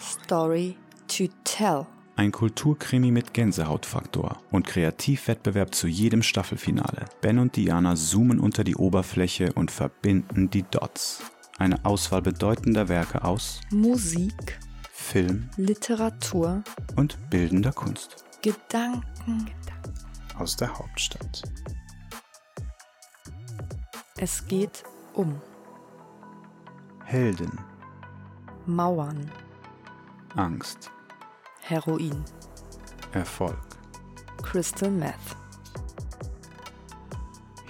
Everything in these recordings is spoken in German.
Story to Tell. Ein Kulturkrimi mit Gänsehautfaktor und Kreativwettbewerb zu jedem Staffelfinale. Ben und Diana zoomen unter die Oberfläche und verbinden die Dots. Eine Auswahl bedeutender Werke aus Musik, Film Literatur, und bildender Kunst Gedanken. aus der Hauptstadt. Es geht um Helden, Mauern, Angst, Heroin, Erfolg, Crystal Meth.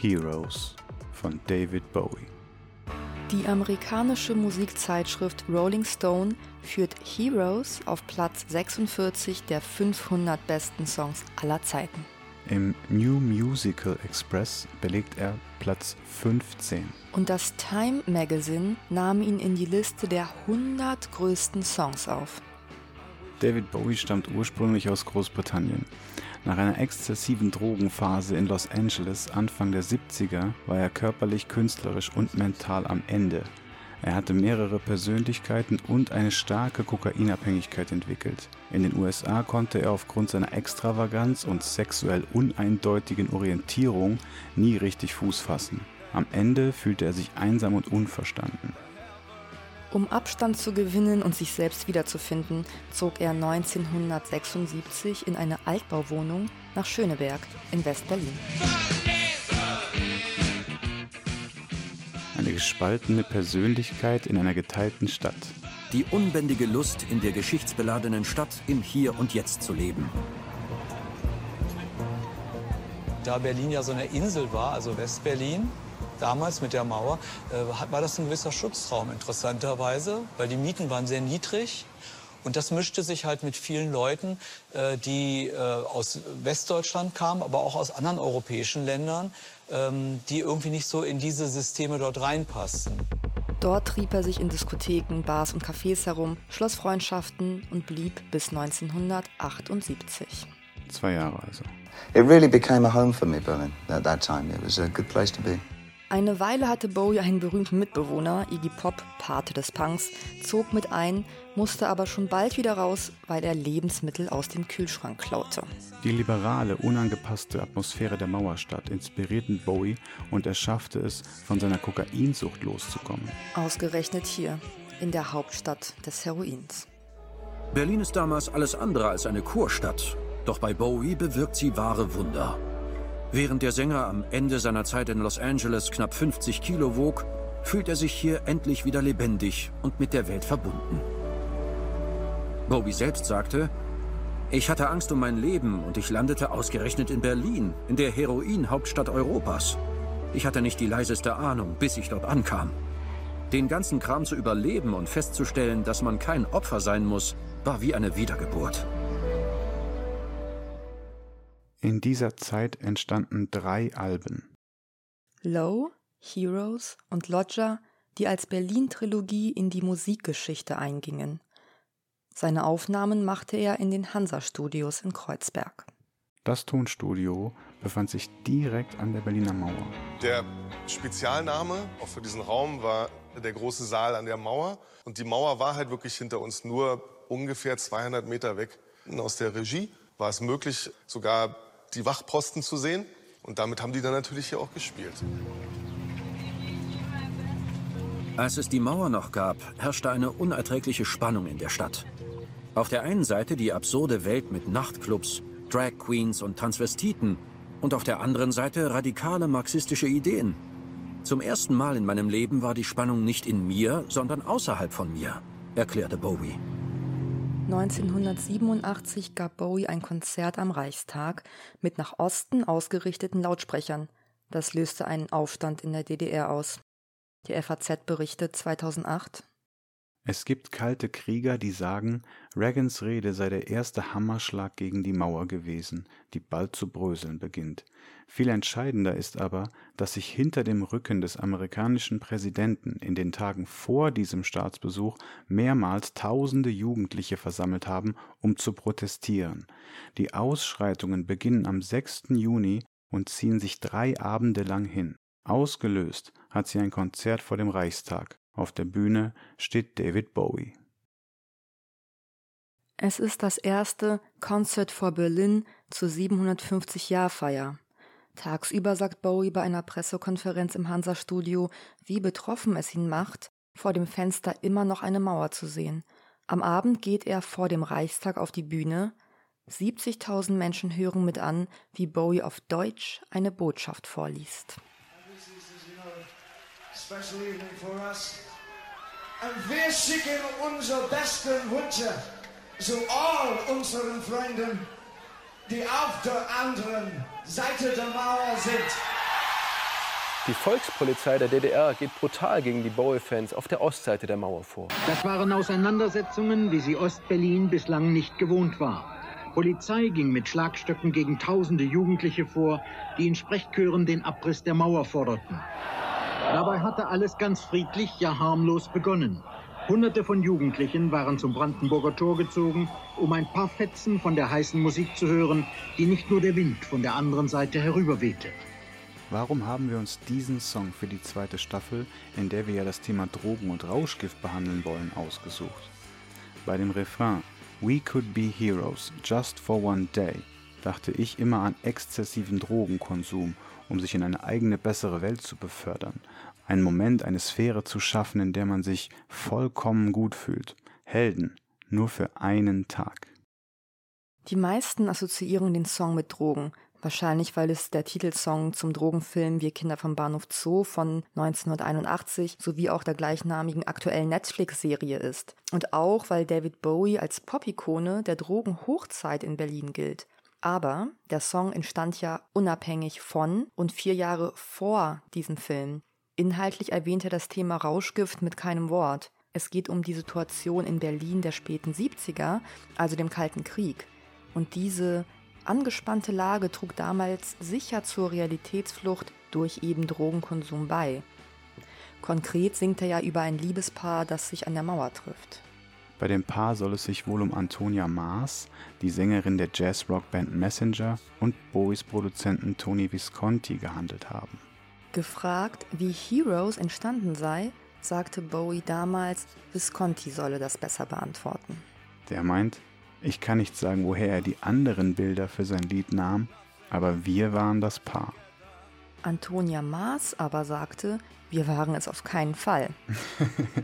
Heroes von David Bowie. Die amerikanische Musikzeitschrift Rolling Stone führt Heroes auf Platz 46 der 500 besten Songs aller Zeiten. Im New Musical Express belegt er Platz 15. Und das Time Magazine nahm ihn in die Liste der 100 größten Songs auf. David Bowie stammt ursprünglich aus Großbritannien. Nach einer exzessiven Drogenphase in Los Angeles Anfang der 70er war er körperlich, künstlerisch und mental am Ende. Er hatte mehrere Persönlichkeiten und eine starke Kokainabhängigkeit entwickelt. In den USA konnte er aufgrund seiner Extravaganz und sexuell uneindeutigen Orientierung nie richtig Fuß fassen. Am Ende fühlte er sich einsam und unverstanden. Um Abstand zu gewinnen und sich selbst wiederzufinden, zog er 1976 in eine Altbauwohnung nach Schöneberg in West-Berlin. Gespaltene Persönlichkeit in einer geteilten Stadt. Die unbändige Lust, in der geschichtsbeladenen Stadt im Hier und Jetzt zu leben. Da Berlin ja so eine Insel war, also Westberlin, damals mit der Mauer, äh, war das ein gewisser Schutzraum interessanterweise, weil die Mieten waren sehr niedrig. Und das mischte sich halt mit vielen Leuten, äh, die äh, aus Westdeutschland kamen, aber auch aus anderen europäischen Ländern, ähm, die irgendwie nicht so in diese Systeme dort reinpassten. Dort trieb er sich in Diskotheken, Bars und Cafés herum, schloss Freundschaften und blieb bis 1978. Zwei Jahre also. It really became a home for me, Berlin, at that time. It was a good place to be. Eine Weile hatte Bowie einen berühmten Mitbewohner, Iggy Pop, Pate des Punks, zog mit ein, musste aber schon bald wieder raus, weil er Lebensmittel aus dem Kühlschrank klaute. Die liberale, unangepasste Atmosphäre der Mauerstadt inspirierten Bowie und er schaffte es, von seiner Kokainsucht loszukommen. Ausgerechnet hier, in der Hauptstadt des Heroins. Berlin ist damals alles andere als eine Kurstadt. Doch bei Bowie bewirkt sie wahre Wunder. Während der Sänger am Ende seiner Zeit in Los Angeles knapp 50 Kilo wog, fühlt er sich hier endlich wieder lebendig und mit der Welt verbunden. Bowie selbst sagte, ich hatte Angst um mein Leben und ich landete ausgerechnet in Berlin, in der Heroin-Hauptstadt Europas. Ich hatte nicht die leiseste Ahnung, bis ich dort ankam. Den ganzen Kram zu überleben und festzustellen, dass man kein Opfer sein muss, war wie eine Wiedergeburt. In dieser Zeit entstanden drei Alben. Low, Heroes und Lodger, die als Berlin-Trilogie in die Musikgeschichte eingingen. Seine Aufnahmen machte er in den Hansa-Studios in Kreuzberg. Das Tonstudio befand sich direkt an der Berliner Mauer. Der Spezialname auch für diesen Raum war der große Saal an der Mauer. Und die Mauer war halt wirklich hinter uns nur ungefähr 200 Meter weg. Und aus der Regie war es möglich, sogar die Wachposten zu sehen. Und damit haben die dann natürlich hier auch gespielt. Als es die Mauer noch gab, herrschte eine unerträgliche Spannung in der Stadt. Auf der einen Seite die absurde Welt mit Nachtclubs, Drag Queens und Transvestiten und auf der anderen Seite radikale marxistische Ideen. Zum ersten Mal in meinem Leben war die Spannung nicht in mir, sondern außerhalb von mir, erklärte Bowie. 1987 gab Bowie ein Konzert am Reichstag mit nach Osten ausgerichteten Lautsprechern. Das löste einen Aufstand in der DDR aus. Die FAZ berichtet 2008. Es gibt kalte Krieger, die sagen, Reagans Rede sei der erste Hammerschlag gegen die Mauer gewesen, die bald zu bröseln beginnt. Viel entscheidender ist aber, dass sich hinter dem Rücken des amerikanischen Präsidenten in den Tagen vor diesem Staatsbesuch mehrmals tausende Jugendliche versammelt haben, um zu protestieren. Die Ausschreitungen beginnen am 6. Juni und ziehen sich drei Abende lang hin. Ausgelöst hat sie ein Konzert vor dem Reichstag Auf der Bühne steht David Bowie. Es ist das erste Concert for Berlin zur 750-Jahr-Feier. Tagsüber sagt Bowie bei einer Pressekonferenz im Hansa-Studio, wie betroffen es ihn macht, vor dem Fenster immer noch eine Mauer zu sehen. Am Abend geht er vor dem Reichstag auf die Bühne. 70.000 Menschen hören mit an, wie Bowie auf Deutsch eine Botschaft vorliest. Und wir schicken unsere besten Wünsche zu all unseren Freunden, die auf der anderen Seite der Mauer sind. Die Volkspolizei der DDR geht brutal gegen die Bowie-Fans auf der Ostseite der Mauer vor. Das waren Auseinandersetzungen, wie sie Ostberlin bislang nicht gewohnt war. Polizei ging mit Schlagstöcken gegen tausende Jugendliche vor, die in Sprechchören den Abriss der Mauer forderten. Dabei hatte alles ganz friedlich, ja harmlos begonnen. Hunderte von Jugendlichen waren zum Brandenburger Tor gezogen, um ein paar Fetzen von der heißen Musik zu hören, die nicht nur der Wind von der anderen Seite herüberwehte. Warum haben wir uns diesen Song für die zweite Staffel, in der wir ja das Thema Drogen und Rauschgift behandeln wollen, ausgesucht? Bei dem Refrain We could be heroes just for one day dachte ich immer an exzessiven Drogenkonsum, um sich in eine eigene bessere Welt zu befördern, einen Moment, eine Sphäre zu schaffen, in der man sich vollkommen gut fühlt. Helden, nur für einen Tag. Die meisten assoziieren den Song mit Drogen, Wahrscheinlich, weil es der Titelsong zum Drogenfilm Wir Kinder vom Bahnhof Zoo von 1981 sowie auch der gleichnamigen aktuellen Netflix-Serie ist. Und auch, weil David Bowie als Pop-Ikone der Drogenhochzeit in Berlin gilt. Aber der Song entstand ja unabhängig von und vier Jahre vor diesem Film. Inhaltlich erwähnt er das Thema Rauschgift mit keinem Wort. Es geht um die Situation in Berlin der späten 70er, also dem Kalten Krieg. Und diese angespannte Lage trug damals sicher zur Realitätsflucht durch eben Drogenkonsum bei. Konkret singt er ja über ein Liebespaar, das sich an der Mauer trifft. Bei dem Paar soll es sich wohl um Antonia Maas, die Sängerin der Jazz-Rock-Band Messenger, und Bowies Produzenten Tony Visconti gehandelt haben. Gefragt, wie Heroes entstanden sei, sagte Bowie damals, Visconti solle das besser beantworten. Der meint, ich kann nicht sagen, woher er die anderen Bilder für sein Lied nahm, aber wir waren das Paar. Antonia Maas aber sagte, wir waren es auf keinen Fall.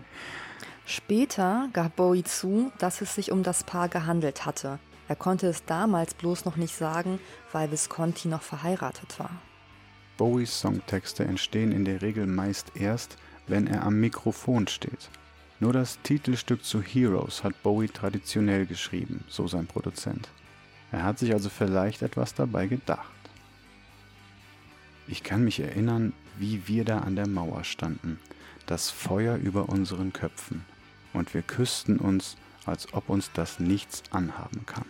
Später gab Bowie zu, dass es sich um das Paar gehandelt hatte. Er konnte es damals bloß noch nicht sagen, weil Visconti noch verheiratet war. Bowies Songtexte entstehen in der Regel meist erst, wenn er am Mikrofon steht. Nur das Titelstück zu Heroes hat Bowie traditionell geschrieben, so sein Produzent. Er hat sich also vielleicht etwas dabei gedacht. Ich kann mich erinnern, wie wir da an der Mauer standen, das Feuer über unseren Köpfen, und wir küssten uns, als ob uns das nichts anhaben kann.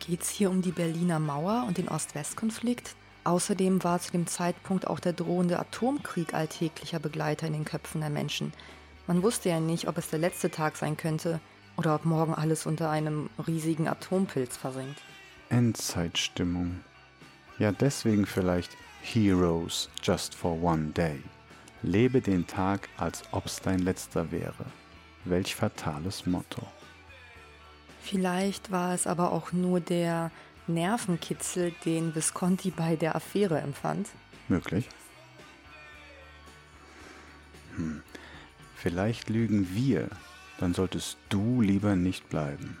Geht's hier um die Berliner Mauer und den Ost-West-Konflikt? Außerdem war zu dem Zeitpunkt auch der drohende Atomkrieg alltäglicher Begleiter in den Köpfen der Menschen. Man wusste ja nicht, ob es der letzte Tag sein könnte oder ob morgen alles unter einem riesigen Atompilz versinkt. Endzeitstimmung. Ja, deswegen vielleicht Heroes just for one day. Lebe den Tag, als ob's dein letzter wäre. Welch fatales Motto. Vielleicht war es aber auch nur der Nervenkitzel, den Visconti bei der Affäre empfand. Möglich. Hm. Vielleicht lügen wir, dann solltest du lieber nicht bleiben.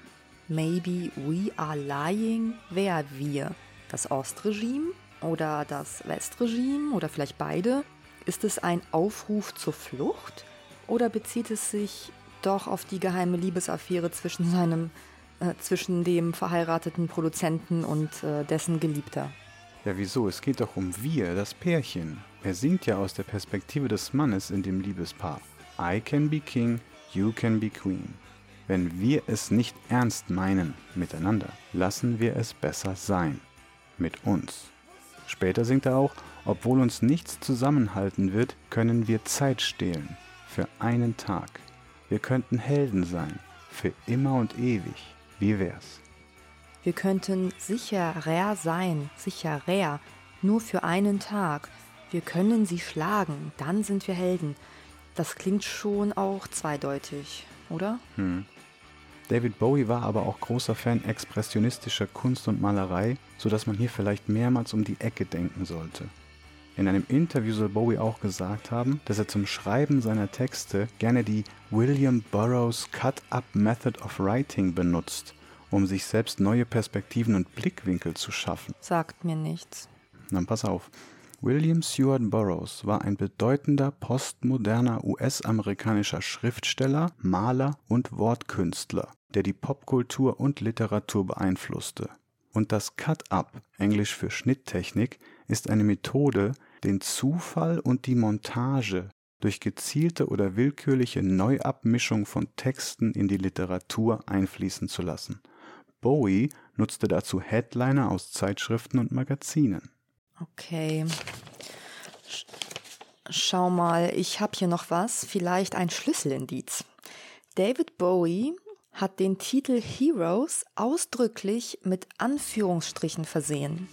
Maybe we are lying. Wer wir? Das Ostregime oder das Westregime oder vielleicht beide? Ist es ein Aufruf zur Flucht oder bezieht es sich doch auf die geheime Liebesaffäre zwischen seinem äh, zwischen dem verheirateten Produzenten und äh, dessen Geliebter? Ja, wieso? Es geht doch um wir, das Pärchen. Er singt ja aus der Perspektive des Mannes in dem Liebespaar. I can be king, you can be queen. Wenn wir es nicht ernst meinen miteinander, lassen wir es besser sein. Mit uns. Später singt er auch, obwohl uns nichts zusammenhalten wird, können wir Zeit stehlen. Für einen Tag. Wir könnten Helden sein. Für immer und ewig. Wie wär's? Wir könnten sicherer sein, sicherer, nur für einen Tag. Wir können sie schlagen, dann sind wir Helden. Das klingt schon auch zweideutig, oder? Hm. David Bowie war aber auch großer Fan expressionistischer Kunst und Malerei, sodass man hier vielleicht mehrmals um die Ecke denken sollte. In einem Interview soll Bowie auch gesagt haben, dass er zum Schreiben seiner Texte gerne die William Burroughs Cut-Up Method of Writing benutzt, um sich selbst neue Perspektiven und Blickwinkel zu schaffen. Sagt mir nichts. Dann pass auf. William Seward Burroughs war ein bedeutender postmoderner US-amerikanischer Schriftsteller, Maler und Wortkünstler, der die Popkultur und Literatur beeinflusste. Und das Cut-Up, englisch für Schnitttechnik, ist eine Methode, den Zufall und die Montage durch gezielte oder willkürliche Neuabmischung von Texten in die Literatur einfließen zu lassen. Bowie nutzte dazu Headliner aus Zeitschriften und Magazinen. Okay. Sch Schau mal, ich habe hier noch was, vielleicht ein Schlüsselindiz. David Bowie hat den Titel Heroes ausdrücklich mit Anführungsstrichen versehen.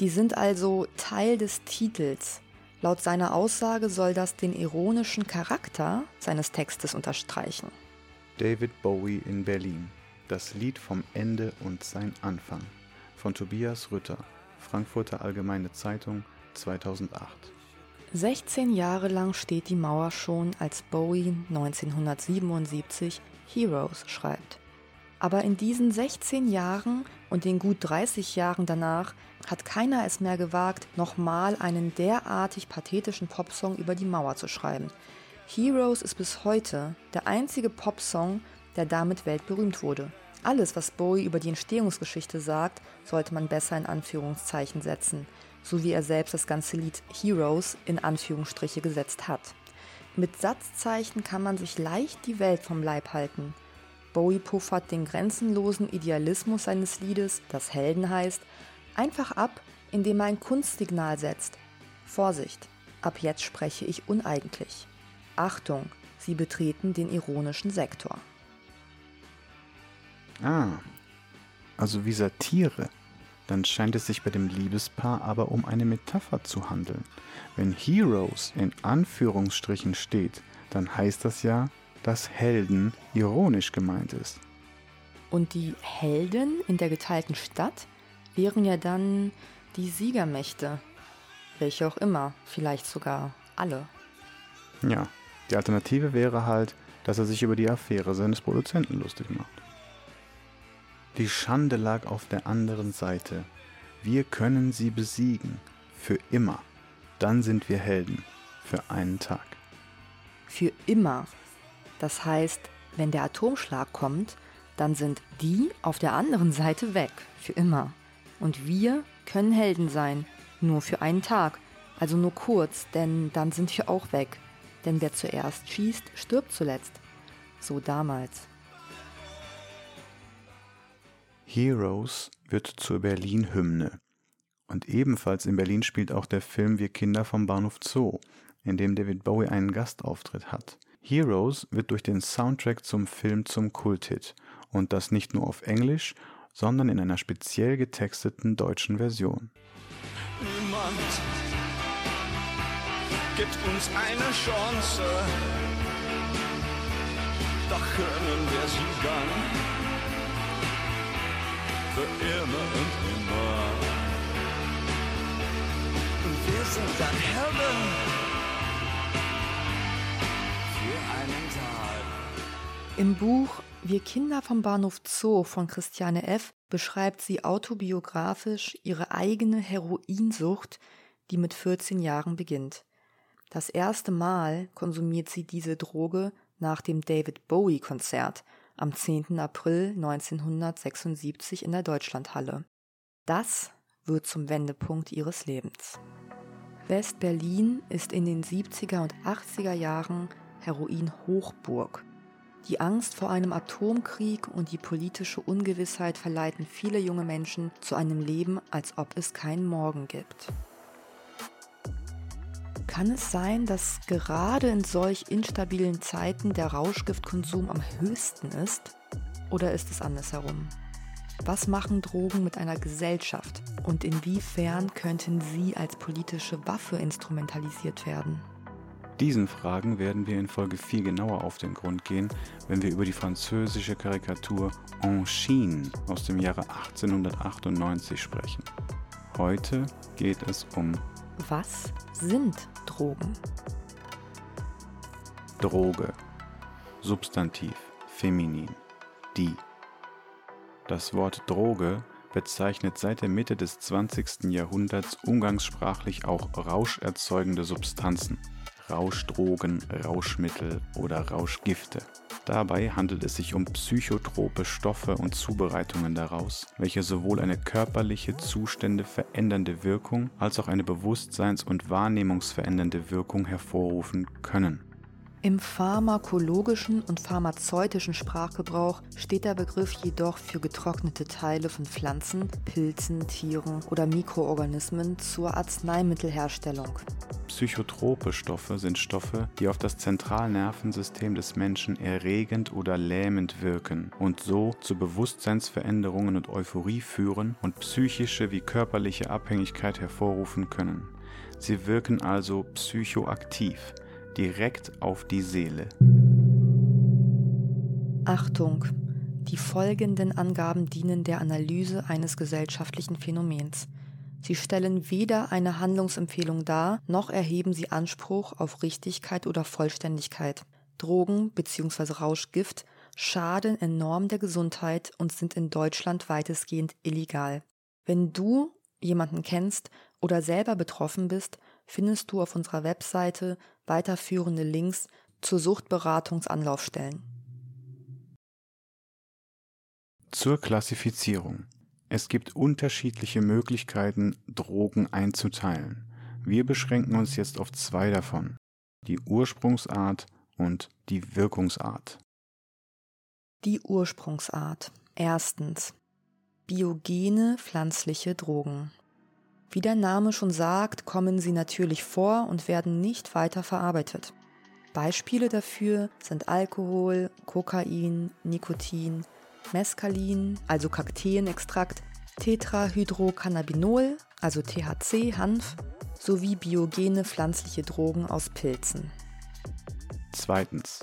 Die sind also Teil des Titels. Laut seiner Aussage soll das den ironischen Charakter seines Textes unterstreichen. David Bowie in Berlin. Das Lied vom Ende und sein Anfang. Von Tobias Rütter. Frankfurter Allgemeine Zeitung 2008. 16 Jahre lang steht die Mauer schon, als Bowie 1977 Heroes schreibt. Aber in diesen 16 Jahren und den gut 30 Jahren danach hat keiner es mehr gewagt, nochmal einen derartig pathetischen Popsong über die Mauer zu schreiben. Heroes ist bis heute der einzige Popsong, der damit weltberühmt wurde. Alles, was Bowie über die Entstehungsgeschichte sagt, sollte man besser in Anführungszeichen setzen, so wie er selbst das ganze Lied Heroes in Anführungsstriche gesetzt hat. Mit Satzzeichen kann man sich leicht die Welt vom Leib halten. Bowie puffert den grenzenlosen Idealismus seines Liedes, das Helden heißt, einfach ab, indem er ein Kunstsignal setzt. Vorsicht, ab jetzt spreche ich uneigentlich. Achtung, Sie betreten den ironischen Sektor. Ah, also wie Satire. Dann scheint es sich bei dem Liebespaar aber um eine Metapher zu handeln. Wenn Heroes in Anführungsstrichen steht, dann heißt das ja, dass Helden ironisch gemeint ist. Und die Helden in der geteilten Stadt wären ja dann die Siegermächte. Welche auch immer, vielleicht sogar alle. Ja, die Alternative wäre halt, dass er sich über die Affäre seines Produzenten lustig macht. Die Schande lag auf der anderen Seite. Wir können sie besiegen. Für immer. Dann sind wir Helden. Für einen Tag. Für immer. Das heißt, wenn der Atomschlag kommt, dann sind die auf der anderen Seite weg. Für immer. Und wir können Helden sein. Nur für einen Tag. Also nur kurz, denn dann sind wir auch weg. Denn wer zuerst schießt, stirbt zuletzt. So damals. Heroes wird zur Berlin-Hymne. Und ebenfalls in Berlin spielt auch der Film Wir Kinder vom Bahnhof Zoo, in dem David Bowie einen Gastauftritt hat. Heroes wird durch den Soundtrack zum Film zum Kulthit und das nicht nur auf Englisch, sondern in einer speziell getexteten deutschen Version. Niemand gibt uns eine Chance, doch können wir sie dann für immer und immer. Und wir sind dann Helden Im Buch Wir Kinder vom Bahnhof Zoo von Christiane F. beschreibt sie autobiografisch ihre eigene Heroinsucht, die mit 14 Jahren beginnt. Das erste Mal konsumiert sie diese Droge nach dem David Bowie Konzert – am 10. April 1976 in der Deutschlandhalle. Das wird zum Wendepunkt ihres Lebens. West-Berlin ist in den 70er und 80er Jahren Heroin-Hochburg. Die Angst vor einem Atomkrieg und die politische Ungewissheit verleiten viele junge Menschen zu einem Leben, als ob es keinen Morgen gibt. Kann es sein, dass gerade in solch instabilen Zeiten der Rauschgiftkonsum am höchsten ist? Oder ist es andersherum? Was machen Drogen mit einer Gesellschaft und inwiefern könnten sie als politische Waffe instrumentalisiert werden? Diesen Fragen werden wir in Folge 4 genauer auf den Grund gehen, wenn wir über die französische Karikatur En Chine aus dem Jahre 1898 sprechen. Heute geht es um Was sind Drogen? Droge. Substantiv. Feminin. Die. Das Wort Droge bezeichnet seit der Mitte des 20. Jahrhunderts umgangssprachlich auch rauscherzeugende Substanzen. Rauschdrogen, Rauschmittel oder Rauschgifte. Dabei handelt es sich um psychotrope Stoffe und Zubereitungen daraus, welche sowohl eine körperliche Zustände verändernde Wirkung als auch eine bewusstseins- und wahrnehmungsverändernde Wirkung hervorrufen können. Im pharmakologischen und pharmazeutischen Sprachgebrauch steht der Begriff jedoch für getrocknete Teile von Pflanzen, Pilzen, Tieren oder Mikroorganismen zur Arzneimittelherstellung. Psychotrope Stoffe sind Stoffe, die auf das Zentralnervensystem des Menschen erregend oder lähmend wirken und so zu Bewusstseinsveränderungen und Euphorie führen und psychische wie körperliche Abhängigkeit hervorrufen können. Sie wirken also psychoaktiv, direkt auf die Seele. Achtung! Die folgenden Angaben dienen der Analyse eines gesellschaftlichen Phänomens. Sie stellen weder eine Handlungsempfehlung dar, noch erheben sie Anspruch auf Richtigkeit oder Vollständigkeit. Drogen bzw. Rauschgift schaden enorm der Gesundheit und sind in Deutschland weitestgehend illegal. Wenn du jemanden kennst oder selber betroffen bist, findest du auf unserer Webseite weiterführende Links zu Suchtberatungsanlaufstellen. Zur Klassifizierung. Es gibt unterschiedliche Möglichkeiten, Drogen einzuteilen. Wir beschränken uns jetzt auf zwei davon. Die Ursprungsart und die Wirkungsart. Die Ursprungsart. Erstens. Biogene pflanzliche Drogen. Wie der Name schon sagt, kommen sie natürlich vor und werden nicht weiter verarbeitet. Beispiele dafür sind Alkohol, Kokain, Nikotin, Mescalin, also Kakteenextrakt, Tetrahydrocannabinol, also THC, Hanf, sowie biogene pflanzliche Drogen aus Pilzen. Zweitens.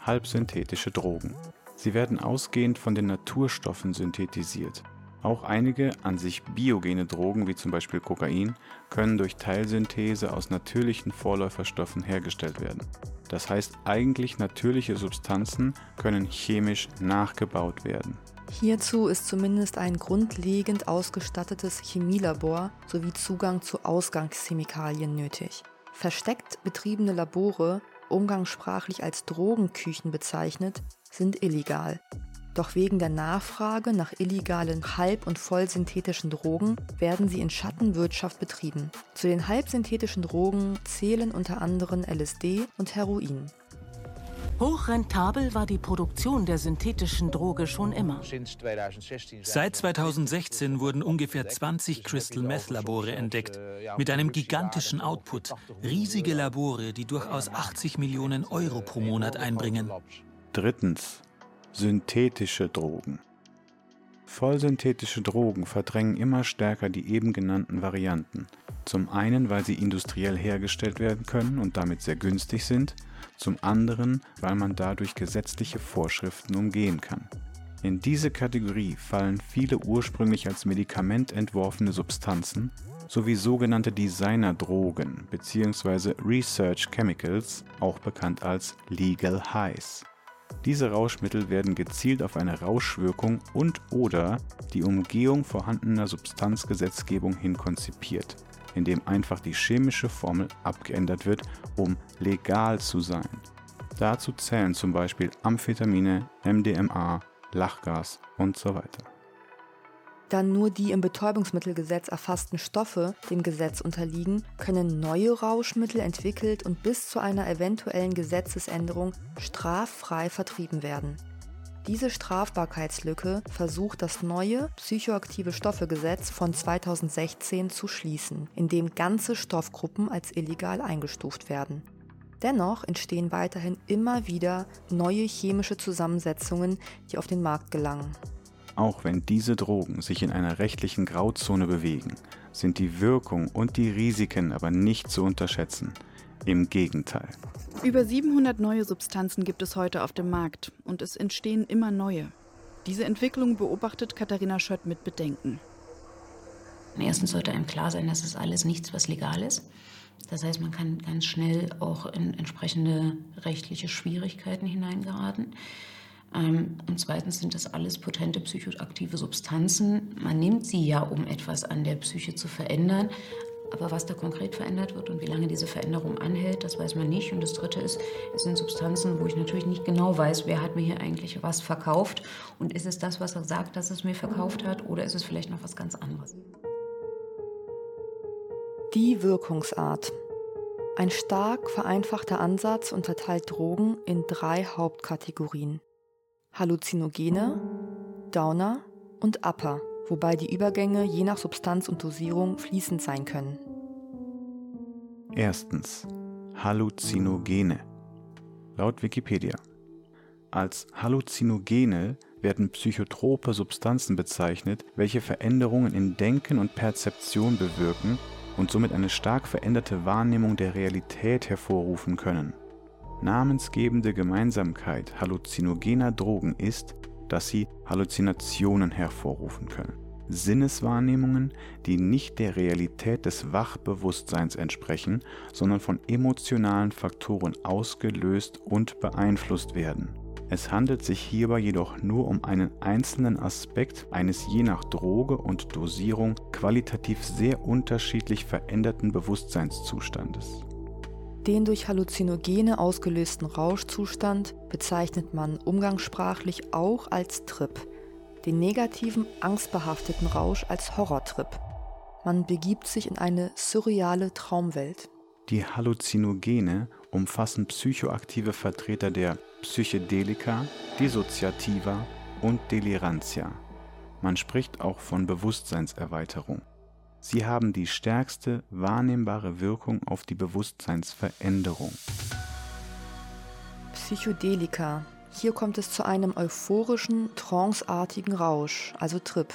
Halbsynthetische Drogen. Sie werden ausgehend von den Naturstoffen synthetisiert. Auch einige an sich biogene Drogen, wie zum Beispiel Kokain, können durch Teilsynthese aus natürlichen Vorläuferstoffen hergestellt werden. Das heißt, eigentlich natürliche Substanzen können chemisch nachgebaut werden. Hierzu ist zumindest ein grundlegend ausgestattetes Chemielabor sowie Zugang zu Ausgangschemikalien nötig. Versteckt betriebene Labore, umgangssprachlich als Drogenküchen bezeichnet, sind illegal. Doch wegen der Nachfrage nach illegalen halb- und vollsynthetischen Drogen werden sie in Schattenwirtschaft betrieben. Zu den halbsynthetischen Drogen zählen unter anderem LSD und Heroin. Hochrentabel war die Produktion der synthetischen Droge schon immer. Seit 2016 wurden ungefähr 20 Crystal Meth Labore entdeckt, mit einem gigantischen Output. Riesige Labore, die durchaus 80 Millionen Euro pro Monat einbringen. Drittens. Synthetische Drogen. Vollsynthetische Drogen verdrängen immer stärker die eben genannten Varianten. Zum einen, weil sie industriell hergestellt werden können und damit sehr günstig sind, zum anderen, weil man dadurch gesetzliche Vorschriften umgehen kann. In diese Kategorie fallen viele ursprünglich als Medikament entworfene Substanzen sowie sogenannte Designerdrogen bzw. Research Chemicals, auch bekannt als Legal Highs. Diese Rauschmittel werden gezielt auf eine Rauschwirkung und/oder die Umgehung vorhandener Substanzgesetzgebung hin konzipiert, indem einfach die chemische Formel abgeändert wird, um legal zu sein. Dazu zählen zum Beispiel Amphetamine, MDMA, Lachgas und so weiter. Da nur die im Betäubungsmittelgesetz erfassten Stoffe dem Gesetz unterliegen, können neue Rauschmittel entwickelt und bis zu einer eventuellen Gesetzesänderung straffrei vertrieben werden. Diese Strafbarkeitslücke versucht das neue psychoaktive Stoffegesetz von 2016 zu schließen, in dem ganze Stoffgruppen als illegal eingestuft werden. Dennoch entstehen weiterhin immer wieder neue chemische Zusammensetzungen, die auf den Markt gelangen. Auch wenn diese Drogen sich in einer rechtlichen Grauzone bewegen, sind die Wirkung und die Risiken aber nicht zu unterschätzen. Im Gegenteil. Über 700 neue Substanzen gibt es heute auf dem Markt und es entstehen immer neue. Diese Entwicklung beobachtet Katharina Schött mit Bedenken. Erstens sollte einem klar sein, dass es alles nichts, was legal ist. Das heißt, man kann ganz schnell auch in entsprechende rechtliche Schwierigkeiten hineingeraten. Ähm, und zweitens sind das alles potente psychoaktive Substanzen. Man nimmt sie ja, um etwas an der Psyche zu verändern. Aber was da konkret verändert wird und wie lange diese Veränderung anhält, das weiß man nicht. Und das Dritte ist, es sind Substanzen, wo ich natürlich nicht genau weiß, wer hat mir hier eigentlich was verkauft. Und ist es das, was er sagt, dass es mir verkauft hat, oder ist es vielleicht noch was ganz anderes? Die Wirkungsart. Ein stark vereinfachter Ansatz unterteilt Drogen in drei Hauptkategorien. Halluzinogene, Downer und Upper, wobei die Übergänge je nach Substanz und Dosierung fließend sein können. Erstens Halluzinogene. Laut Wikipedia. Als Halluzinogene werden psychotrope Substanzen bezeichnet, welche Veränderungen in Denken und Perzeption bewirken und somit eine stark veränderte Wahrnehmung der Realität hervorrufen können. Namensgebende Gemeinsamkeit halluzinogener Drogen ist, dass sie Halluzinationen hervorrufen können. Sinneswahrnehmungen, die nicht der Realität des Wachbewusstseins entsprechen, sondern von emotionalen Faktoren ausgelöst und beeinflusst werden. Es handelt sich hierbei jedoch nur um einen einzelnen Aspekt eines je nach Droge und Dosierung qualitativ sehr unterschiedlich veränderten Bewusstseinszustandes. Den durch Halluzinogene ausgelösten Rauschzustand bezeichnet man umgangssprachlich auch als Trip, den negativen, angstbehafteten Rausch als Horrortrip. Man begibt sich in eine surreale Traumwelt. Die Halluzinogene umfassen psychoaktive Vertreter der Psychedelika, Dissoziativa und Delirantia. Man spricht auch von Bewusstseinserweiterung. Sie haben die stärkste wahrnehmbare Wirkung auf die Bewusstseinsveränderung. Psychedelika. Hier kommt es zu einem euphorischen, tranceartigen Rausch, also Trip,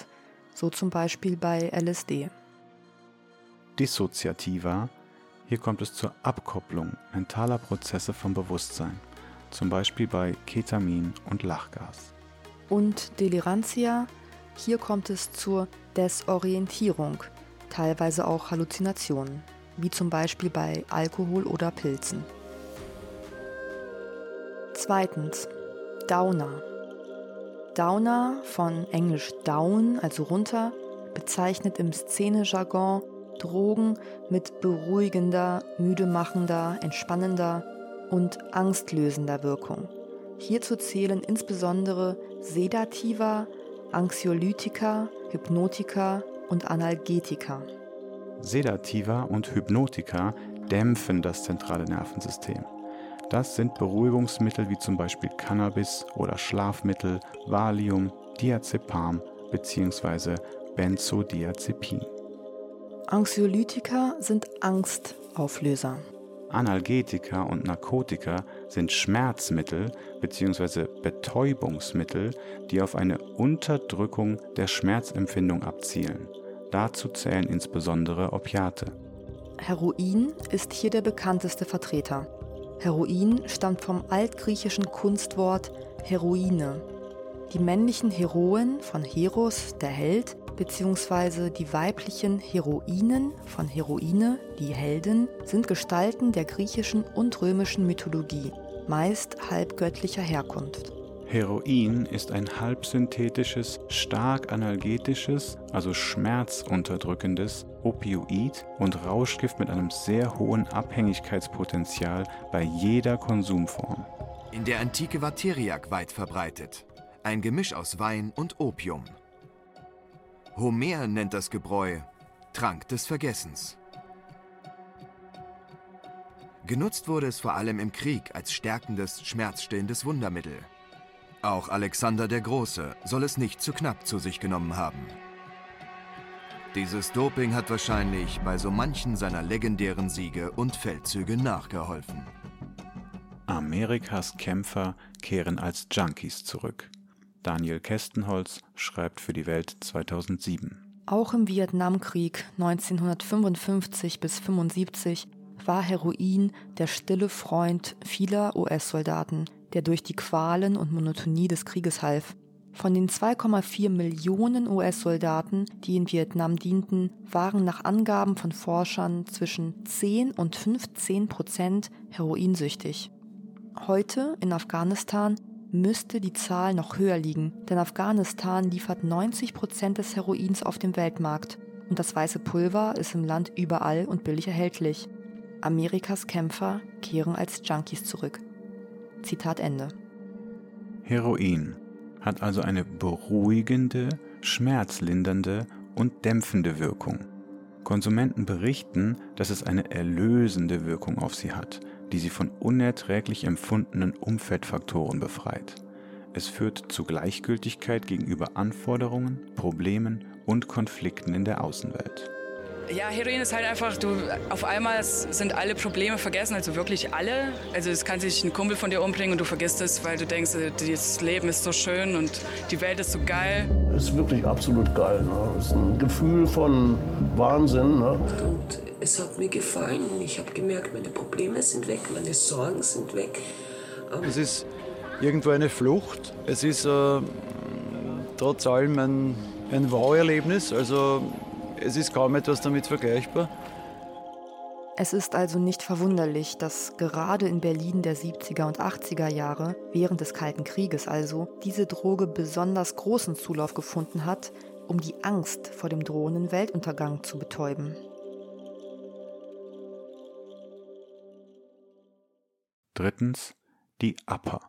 so zum Beispiel bei LSD. Dissoziativa hier kommt es zur Abkopplung mentaler Prozesse vom Bewusstsein, zum Beispiel bei Ketamin und Lachgas. Und Delirantia, hier kommt es zur Desorientierung, teilweise auch Halluzinationen, wie zum Beispiel bei Alkohol oder Pilzen. Zweitens, Downer. Downer von Englisch down, also runter, bezeichnet im Szenejargon Drogen mit beruhigender, müdemachender, entspannender und angstlösender Wirkung. Hierzu zählen insbesondere Sedativa, Anxiolytika, Hypnotika und Analgetika. Sedativa und Hypnotika dämpfen das zentrale Nervensystem. Das sind Beruhigungsmittel wie zum Beispiel Cannabis oder Schlafmittel, Valium, Diazepam bzw. Benzodiazepin. Anxiolytika sind Angstauflöser. Analgetika und Narkotika sind Schmerzmittel bzw. Betäubungsmittel, die auf eine Unterdrückung der Schmerzempfindung abzielen. Dazu zählen insbesondere Opiate. Heroin ist hier der bekannteste Vertreter. Heroin stammt vom altgriechischen Kunstwort Heroine. Die männlichen Heroen von Heros, der Held, beziehungsweise die weiblichen Heroinen von Heroine, die Helden, sind Gestalten der griechischen und römischen Mythologie, meist halbgöttlicher Herkunft. Heroin ist ein halbsynthetisches, stark analgetisches, also schmerzunterdrückendes Opioid und Rauschgift mit einem sehr hohen Abhängigkeitspotenzial bei jeder Konsumform. In der Antike war Teriak weit verbreitet. Ein Gemisch aus Wein und Opium. Homer nennt das Gebräu Trank des Vergessens. Genutzt wurde es vor allem im Krieg als stärkendes, schmerzstillendes Wundermittel. Auch Alexander der Große soll es nicht zu knapp zu sich genommen haben. Dieses Doping hat wahrscheinlich bei so manchen seiner legendären Siege und Feldzüge nachgeholfen. Amerikas Kämpfer kehren als Junkies zurück. Daniel Kestenholz schreibt für die Welt 2007. Auch im Vietnamkrieg 1955 bis 75 war Heroin der stille Freund vieler US-Soldaten, der durch die Qualen und Monotonie des Krieges half. Von den 2,4 Millionen US-Soldaten, die in Vietnam dienten, waren nach Angaben von Forschern zwischen 10 und 15 Prozent heroinsüchtig. Heute in Afghanistan müsste die Zahl noch höher liegen, denn Afghanistan liefert 90 Prozent des Heroins auf dem Weltmarkt und das weiße Pulver ist im Land überall und billig erhältlich. Amerikas Kämpfer kehren als Junkies zurück. Zitat Ende. Heroin hat also eine beruhigende, schmerzlindernde und dämpfende Wirkung. Konsumenten berichten, dass es eine erlösende Wirkung auf sie hat, die sie von unerträglich empfundenen Umfeldfaktoren befreit. Es führt zu Gleichgültigkeit gegenüber Anforderungen, Problemen und Konflikten in der Außenwelt. Ja, Heroin ist halt einfach, du auf einmal sind alle Probleme vergessen, also wirklich alle. Also es kann sich ein Kumpel von dir umbringen und du vergisst es, weil du denkst, das Leben ist so schön und die Welt ist so geil. Es ist wirklich absolut geil. Ne? Es ist ein Gefühl von Wahnsinn. Ne? Und es hat mir gefallen. Ich habe gemerkt, meine Probleme sind weg, meine Sorgen sind weg. Es ist irgendwo eine Flucht. Es ist äh, trotz allem ein, ein Wow-Erlebnis. Also es ist kaum etwas damit vergleichbar. Es ist also nicht verwunderlich, dass gerade in Berlin der 70er und 80er Jahre, während des Kalten Krieges also, diese Droge besonders großen Zulauf gefunden hat, um die Angst vor dem drohenden Weltuntergang zu betäuben. Drittens die Upper,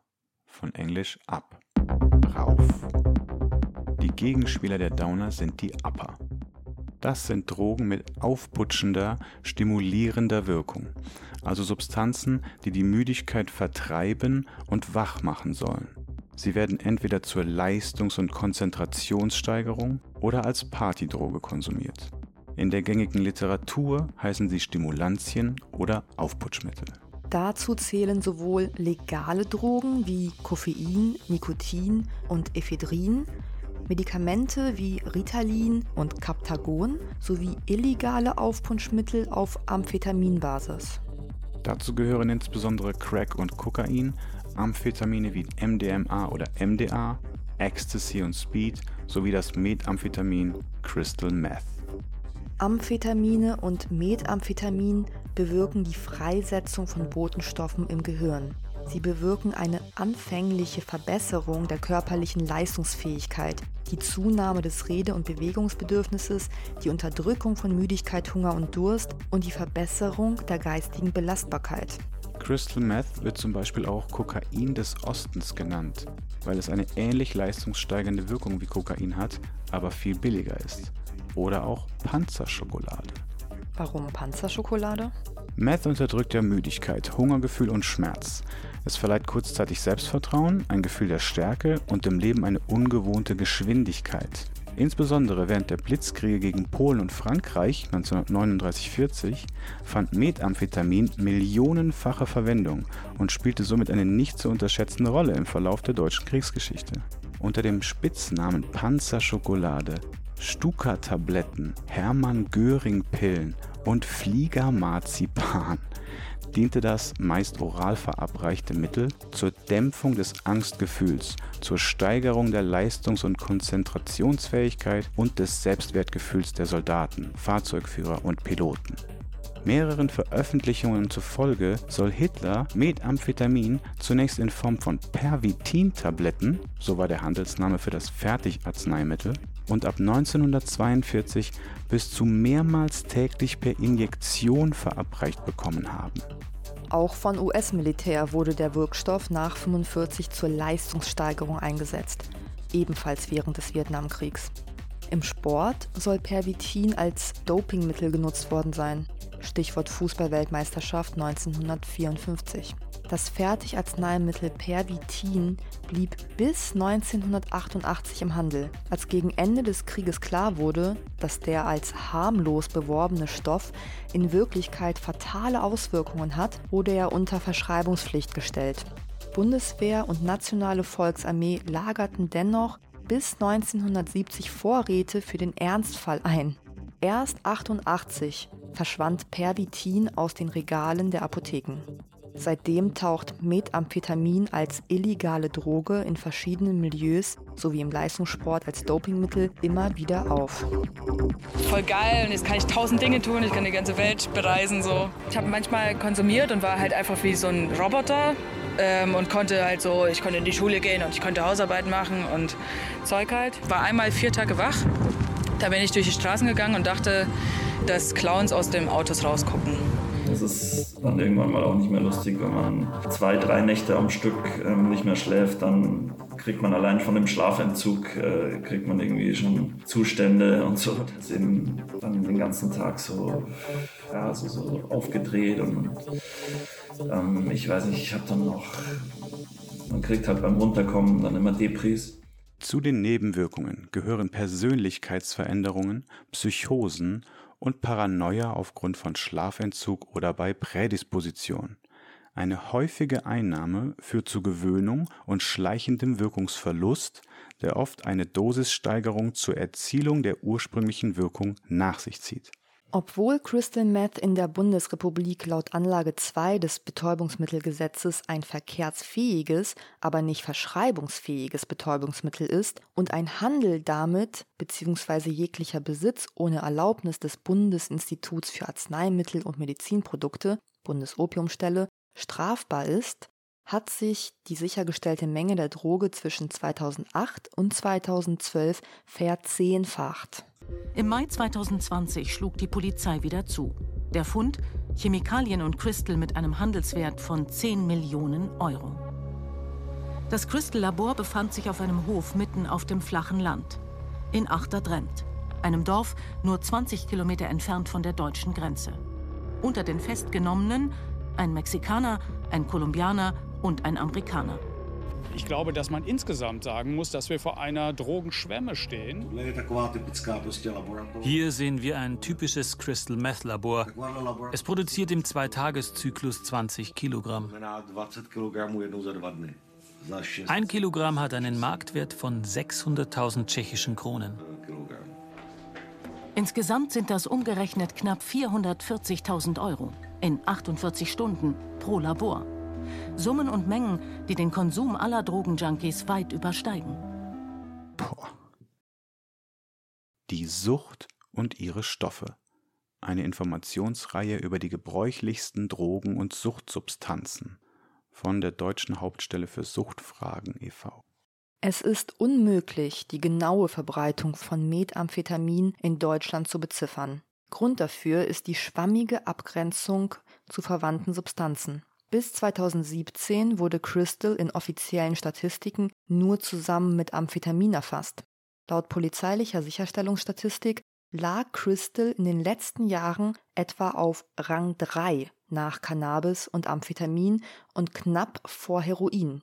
von Englisch up, rauf. Die Gegenspieler der Downer sind die Upper. Das sind Drogen mit aufputschender, stimulierender Wirkung, also Substanzen, die die Müdigkeit vertreiben und wach machen sollen. Sie werden entweder zur Leistungs- und Konzentrationssteigerung oder als Partydroge konsumiert. In der gängigen Literatur heißen sie Stimulantien oder Aufputschmittel. Dazu zählen sowohl legale Drogen wie Koffein, Nikotin und Ephedrin, Medikamente wie Ritalin und Captagon sowie illegale Aufpunschmittel auf Amphetaminbasis. Dazu gehören insbesondere Crack und Kokain, Amphetamine wie MDMA oder MDA, Ecstasy und Speed sowie das Methamphetamin Crystal Meth. Amphetamine und Methamphetamin bewirken die Freisetzung von Botenstoffen im Gehirn. Sie bewirken eine anfängliche Verbesserung der körperlichen Leistungsfähigkeit, die Zunahme des Rede- und Bewegungsbedürfnisses, die Unterdrückung von Müdigkeit, Hunger und Durst und die Verbesserung der geistigen Belastbarkeit. Crystal Meth wird zum Beispiel auch Kokain des Ostens genannt, weil es eine ähnlich leistungssteigernde Wirkung wie Kokain hat, aber viel billiger ist. Oder auch Panzerschokolade. Warum Panzerschokolade? Meth unterdrückt ja Müdigkeit, Hungergefühl und Schmerz. Es verleiht kurzzeitig Selbstvertrauen, ein Gefühl der Stärke und im Leben eine ungewohnte Geschwindigkeit. Insbesondere während der Blitzkriege gegen Polen und Frankreich 1939-40 fand Methamphetamin millionenfache Verwendung und spielte somit eine nicht zu unterschätzende Rolle im Verlauf der deutschen Kriegsgeschichte. Unter dem Spitznamen Panzerschokolade, Stuka-Tabletten, Hermann-Göring-Pillen und Fliegermarzipan diente das meist oral verabreichte Mittel zur Dämpfung des Angstgefühls, zur Steigerung der Leistungs- und Konzentrationsfähigkeit und des Selbstwertgefühls der Soldaten, Fahrzeugführer und Piloten. Mehreren Veröffentlichungen zufolge soll Hitler Methamphetamin zunächst in Form von Pervitin-Tabletten, so war der Handelsname für das Fertigarzneimittel, und ab 1942 bis zu mehrmals täglich per Injektion verabreicht bekommen haben. Auch von US-Militär wurde der Wirkstoff nach 1945 zur Leistungssteigerung eingesetzt, ebenfalls während des Vietnamkriegs. Im Sport soll Pervitin als Dopingmittel genutzt worden sein. Stichwort Fußballweltmeisterschaft 1954. Das Fertigarzneimittel Pervitin blieb bis 1988 im Handel. Als gegen Ende des Krieges klar wurde, dass der als harmlos beworbene Stoff in Wirklichkeit fatale Auswirkungen hat, wurde er unter Verschreibungspflicht gestellt. Bundeswehr und nationale Volksarmee lagerten dennoch bis 1970 Vorräte für den Ernstfall ein. Erst 88 verschwand Pervitin aus den Regalen der Apotheken. Seitdem taucht Methamphetamin als illegale Droge in verschiedenen Milieus sowie im Leistungssport als Dopingmittel immer wieder auf. Voll geil und jetzt kann ich tausend Dinge tun, ich kann die ganze Welt bereisen. So. Ich habe manchmal konsumiert und war halt einfach wie so ein Roboter ähm, und konnte halt so, ich konnte in die Schule gehen und ich konnte Hausarbeit machen und Zeug halt. War einmal vier Tage wach, da bin ich durch die Straßen gegangen und dachte, dass Clowns aus dem Autos rausgucken. Es ist dann irgendwann mal auch nicht mehr lustig, wenn man zwei, drei Nächte am Stück ähm, nicht mehr schläft, dann kriegt man allein von dem Schlafentzug, äh, kriegt man irgendwie schon Zustände und so. Das eben dann den ganzen Tag so, ja, so, so aufgedreht und ähm, ich weiß nicht, ich habe dann noch, man kriegt halt beim Runterkommen dann immer Depris. Zu den Nebenwirkungen gehören Persönlichkeitsveränderungen, Psychosen und Paranoia aufgrund von Schlafentzug oder bei Prädisposition. Eine häufige Einnahme führt zu Gewöhnung und schleichendem Wirkungsverlust, der oft eine Dosissteigerung zur Erzielung der ursprünglichen Wirkung nach sich zieht. Obwohl Crystal Meth in der Bundesrepublik laut Anlage 2 des Betäubungsmittelgesetzes ein verkehrsfähiges, aber nicht verschreibungsfähiges Betäubungsmittel ist und ein Handel damit bzw. jeglicher Besitz ohne Erlaubnis des Bundesinstituts für Arzneimittel und Medizinprodukte Bundesopiumstelle strafbar ist, hat sich die sichergestellte Menge der Droge zwischen 2008 und 2012 verzehnfacht. Im Mai 2020 schlug die Polizei wieder zu. Der Fund: Chemikalien und Crystal mit einem Handelswert von 10 Millionen Euro. Das Crystal-Labor befand sich auf einem Hof mitten auf dem flachen Land. In Achterdremt, einem Dorf nur 20 Kilometer entfernt von der deutschen Grenze. Unter den Festgenommenen ein Mexikaner, ein Kolumbianer und ein Amerikaner. Ich glaube, dass man insgesamt sagen muss, dass wir vor einer Drogenschwemme stehen. Hier sehen wir ein typisches Crystal Meth Labor. Es produziert im Zweitageszyklus 20 Kilogramm. Ein Kilogramm hat einen Marktwert von 600.000 tschechischen Kronen. Insgesamt sind das umgerechnet knapp 440.000 Euro in 48 Stunden pro Labor. Summen und Mengen, die den Konsum aller Drogenjunkies weit übersteigen. Die Sucht und ihre Stoffe. Eine Informationsreihe über die gebräuchlichsten Drogen und Suchtsubstanzen von der Deutschen Hauptstelle für Suchtfragen e.V. Es ist unmöglich, die genaue Verbreitung von Methamphetamin in Deutschland zu beziffern. Grund dafür ist die schwammige Abgrenzung zu verwandten Substanzen. Bis 2017 wurde Crystal in offiziellen Statistiken nur zusammen mit Amphetamin erfasst. Laut polizeilicher Sicherstellungsstatistik lag Crystal in den letzten Jahren etwa auf Rang 3 nach Cannabis und Amphetamin und knapp vor Heroin.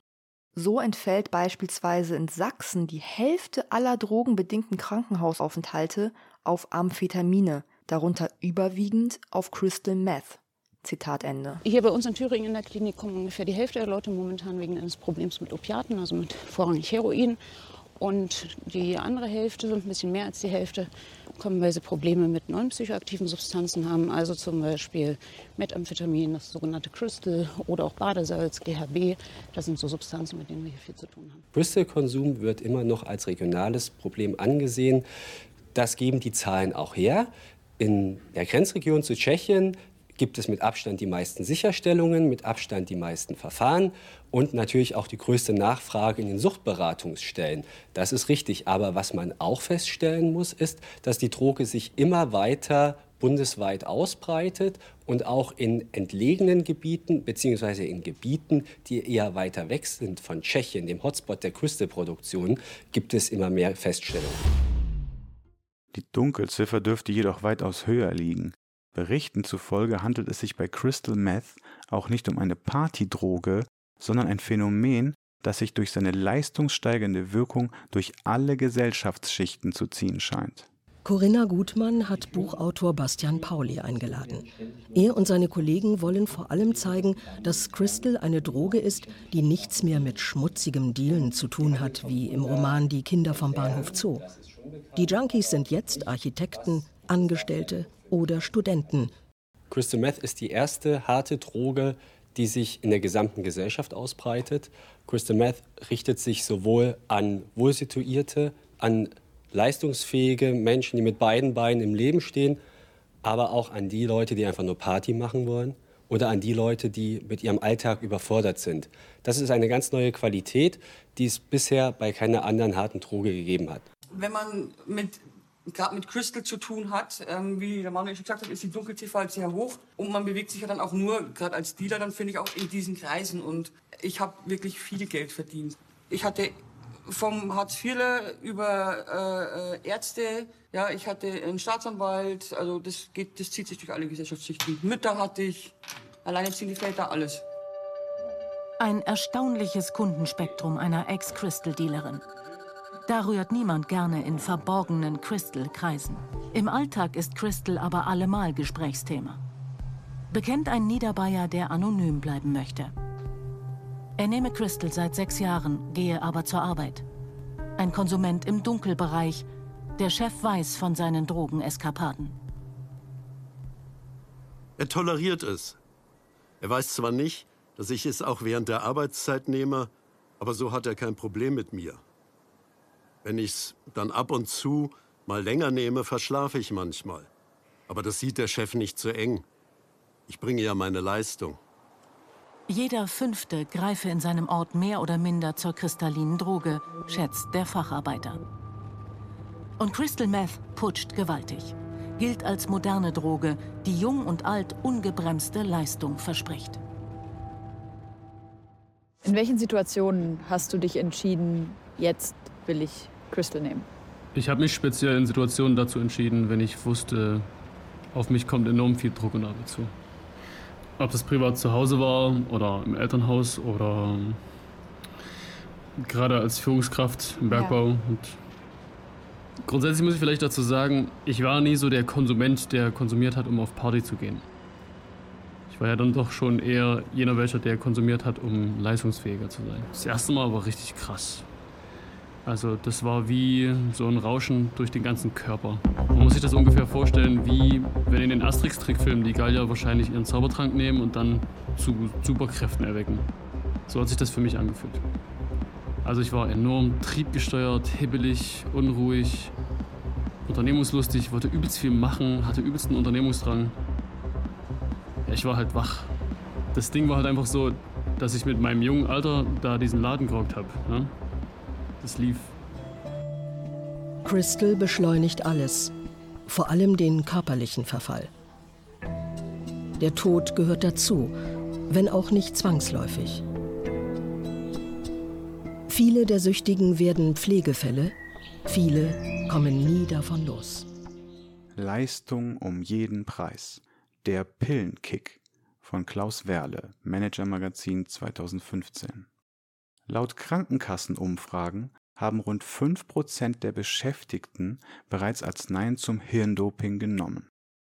So entfällt beispielsweise in Sachsen die Hälfte aller drogenbedingten Krankenhausaufenthalte auf Amphetamine, darunter überwiegend auf Crystal Meth. Zitat Ende. Hier bei uns in Thüringen in der Klinik kommen ungefähr die Hälfte der Leute momentan wegen eines Problems mit Opiaten, also mit vorrangig Heroin. Und die andere Hälfte, ein bisschen mehr als die Hälfte, kommen, weil sie Probleme mit neuen psychoaktiven Substanzen haben, also zum Beispiel Methamphetamin, das sogenannte Crystal oder auch Badesalz, GHB. Das sind so Substanzen, mit denen wir hier viel zu tun haben. Crystal-Konsum wird immer noch als regionales Problem angesehen. Das geben die Zahlen auch her. In der Grenzregion zu Tschechien gibt es mit Abstand die meisten Sicherstellungen, mit Abstand die meisten Verfahren und natürlich auch die größte Nachfrage in den Suchtberatungsstellen. Das ist richtig. Aber was man auch feststellen muss, ist, dass die Droge sich immer weiter bundesweit ausbreitet und auch in entlegenen Gebieten beziehungsweise in Gebieten, die eher weiter weg sind von Tschechien, dem Hotspot der Küsteproduktion, gibt es immer mehr Feststellungen. Die Dunkelziffer dürfte jedoch weitaus höher liegen. Berichten zufolge handelt es sich bei Crystal Meth auch nicht um eine Partydroge, sondern ein Phänomen, das sich durch seine leistungssteigernde Wirkung durch alle Gesellschaftsschichten zu ziehen scheint. Corinna Gutmann hat Buchautor Bastian Pauli eingeladen. Er und seine Kollegen wollen vor allem zeigen, dass Crystal eine Droge ist, die nichts mehr mit schmutzigem Dealen zu tun hat, wie im Roman Die Kinder vom Bahnhof Zoo. Die Junkies sind jetzt Architekten, Angestellte oder Studenten, Crystal Meth ist die erste harte Droge, die sich in der gesamten Gesellschaft ausbreitet. Crystal Meth richtet sich sowohl an Wohlsituierte, an leistungsfähige Menschen, die mit beiden Beinen im Leben stehen, aber auch an die Leute, die einfach nur Party machen wollen oder an die Leute, die mit ihrem Alltag überfordert sind. Das ist eine ganz neue Qualität, die es bisher bei keiner anderen harten Droge gegeben hat. Wenn man mit gerade mit Crystal zu tun hat, ähm, wie der Manuel schon gesagt hat, ist die Dunkelziffer halt sehr hoch und man bewegt sich ja dann auch nur, gerade als Dealer, dann finde ich auch in diesen Kreisen und ich habe wirklich viel Geld verdient. Ich hatte vom Hartz IV über äh, Ärzte, ja, ich hatte einen Staatsanwalt, also das geht, das zieht sich durch alle Gesellschaftsschichten. Mütter hatte ich, alleinerziehende Väter, alles. Ein erstaunliches Kundenspektrum einer Ex-Crystal-Dealerin. Da rührt niemand gerne in verborgenen Crystal-Kreisen. Im Alltag ist Crystal aber allemal Gesprächsthema. Bekennt ein Niederbayer, der anonym bleiben möchte. Er nehme Crystal seit sechs Jahren, gehe aber zur Arbeit. Ein Konsument im Dunkelbereich. Der Chef weiß von seinen Drogeneskapaden. Er toleriert es. Er weiß zwar nicht, dass ich es auch während der Arbeitszeit nehme, aber so hat er kein Problem mit mir. Wenn ich es dann ab und zu mal länger nehme, verschlafe ich manchmal. Aber das sieht der Chef nicht zu eng. Ich bringe ja meine Leistung. Jeder Fünfte greife in seinem Ort mehr oder minder zur kristallinen Droge, schätzt der Facharbeiter. Und Crystal Meth putscht gewaltig. Gilt als moderne Droge, die jung und alt ungebremste Leistung verspricht. In welchen Situationen hast du dich entschieden, jetzt will ich Crystal nehmen? Ich habe mich speziell in Situationen dazu entschieden, wenn ich wusste, auf mich kommt enorm viel Druck und Arbeit zu. Ob das privat zu Hause war oder im Elternhaus oder ähm, gerade als Führungskraft im Bergbau. Ja. Und grundsätzlich muss ich vielleicht dazu sagen, ich war nie so der Konsument, der konsumiert hat, um auf Party zu gehen. Ich war ja dann doch schon eher jener welcher, der konsumiert hat, um leistungsfähiger zu sein. Das erste Mal war richtig krass. Also das war wie so ein Rauschen durch den ganzen Körper. Man muss sich das ungefähr vorstellen, wie wenn in den Asterix-Trickfilmen die Gallier wahrscheinlich ihren Zaubertrank nehmen und dann zu Superkräften erwecken. So hat sich das für mich angefühlt. Also ich war enorm triebgesteuert, hibbelig, unruhig, unternehmungslustig, wollte übelst viel machen, hatte übelsten Unternehmungsdrang. Ja, ich war halt wach. Das Ding war halt einfach so, dass ich mit meinem jungen Alter da diesen Laden gerockt habe. Ne? Es lief. Crystal beschleunigt alles, vor allem den körperlichen Verfall. Der Tod gehört dazu, wenn auch nicht zwangsläufig. Viele der Süchtigen werden Pflegefälle, viele kommen nie davon los. Leistung um jeden Preis. Der Pillenkick von Klaus Werle, Manager Magazin 2015. Laut Krankenkassenumfragen haben rund 5% der Beschäftigten bereits Arzneien zum Hirndoping genommen.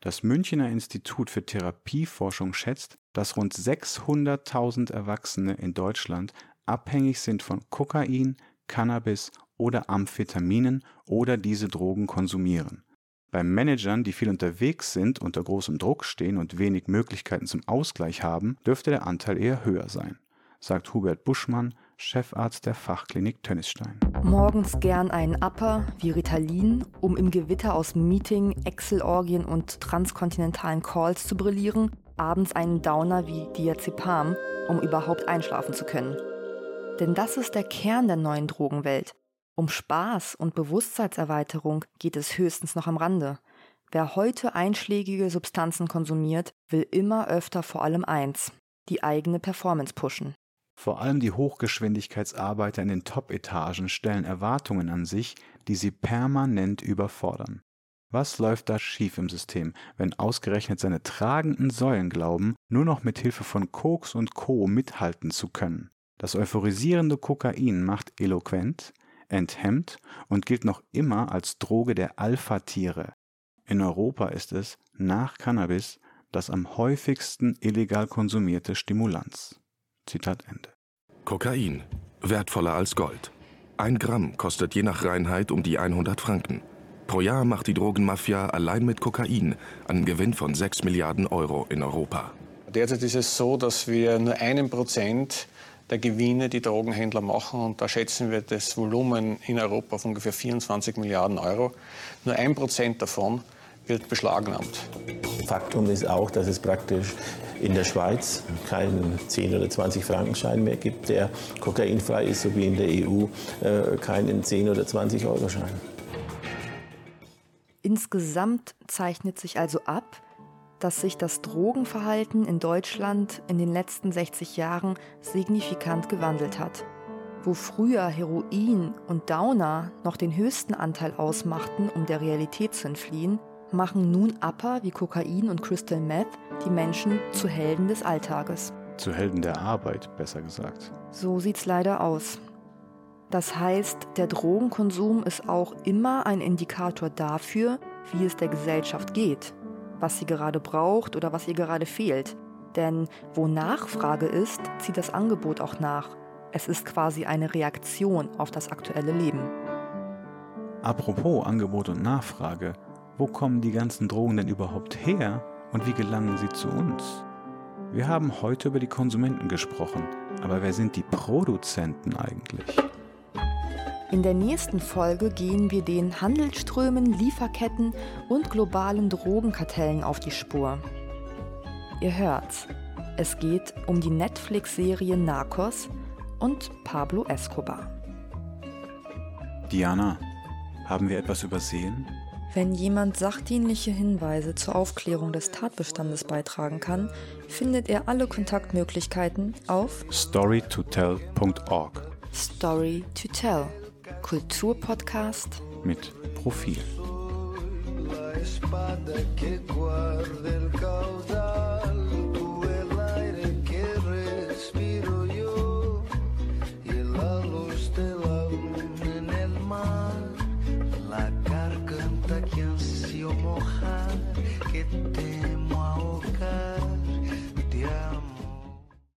Das Münchner Institut für Therapieforschung schätzt, dass rund 600.000 Erwachsene in Deutschland abhängig sind von Kokain, Cannabis oder Amphetaminen oder diese Drogen konsumieren. Bei Managern, die viel unterwegs sind, unter großem Druck stehen und wenig Möglichkeiten zum Ausgleich haben, dürfte der Anteil eher höher sein, sagt Hubert Buschmann, Chefarzt der Fachklinik Tönnisstein. Morgens gern einen Upper wie Ritalin, um im Gewitter aus Meeting, Excel-Orgien und transkontinentalen Calls zu brillieren, abends einen Downer wie Diazepam, um überhaupt einschlafen zu können. Denn das ist der Kern der neuen Drogenwelt. Um Spaß und Bewusstseinserweiterung geht es höchstens noch am Rande. Wer heute einschlägige Substanzen konsumiert, will immer öfter vor allem eins, die eigene Performance pushen. Vor allem die Hochgeschwindigkeitsarbeiter in den Top-Etagen stellen Erwartungen an sich, die sie permanent überfordern. Was läuft da schief im System, wenn ausgerechnet seine tragenden Säulen glauben, nur noch mit Hilfe von Koks und Co. mithalten zu können? Das euphorisierende Kokain macht eloquent, enthemmt und gilt noch immer als Droge der Alpha-Tiere. In Europa ist es, nach Cannabis, das am häufigsten illegal konsumierte Stimulanz. Zitat Ende. Kokain, wertvoller als Gold. Ein Gramm kostet je nach Reinheit um die 100 Franken. Pro Jahr macht die Drogenmafia allein mit Kokain einen Gewinn von 6 Milliarden Euro in Europa. Derzeit ist es so, dass wir nur einen Prozent der Gewinne die Drogenhändler machen. Und da schätzen wir das Volumen in Europa auf ungefähr 24 Milliarden Euro. Nur ein Prozent davon wird beschlagnahmt. Faktum ist auch, dass es praktisch in der Schweiz keinen 10 oder 20 Frankenschein mehr gibt, der kokainfrei ist, so wie in der EU äh, keinen 10 oder 20 Euro Schein. Insgesamt zeichnet sich also ab, dass sich das Drogenverhalten in Deutschland in den letzten 60 Jahren signifikant gewandelt hat. Wo früher Heroin und Downer noch den höchsten Anteil ausmachten, um der Realität zu entfliehen, machen nun Upper wie Kokain und Crystal Meth die Menschen zu Helden des Alltages. Zu Helden der Arbeit, besser gesagt. So sieht's leider aus. Das heißt, der Drogenkonsum ist auch immer ein Indikator dafür, wie es der Gesellschaft geht was sie gerade braucht oder was ihr gerade fehlt. Denn wo Nachfrage ist, zieht das Angebot auch nach. Es ist quasi eine Reaktion auf das aktuelle Leben. Apropos Angebot und Nachfrage, wo kommen die ganzen Drogen denn überhaupt her und wie gelangen sie zu uns? Wir haben heute über die Konsumenten gesprochen, aber wer sind die Produzenten eigentlich? In der nächsten Folge gehen wir den Handelsströmen, Lieferketten und globalen Drogenkartellen auf die Spur. Ihr hört's. Es geht um die Netflix-Serie Narcos und Pablo Escobar. Diana, haben wir etwas übersehen? Wenn jemand sachdienliche Hinweise zur Aufklärung des Tatbestandes beitragen kann, findet er alle Kontaktmöglichkeiten auf storytotell.org. Story to Tell. Kulturpodcast mit Profil. La garganta que ansio mojar, que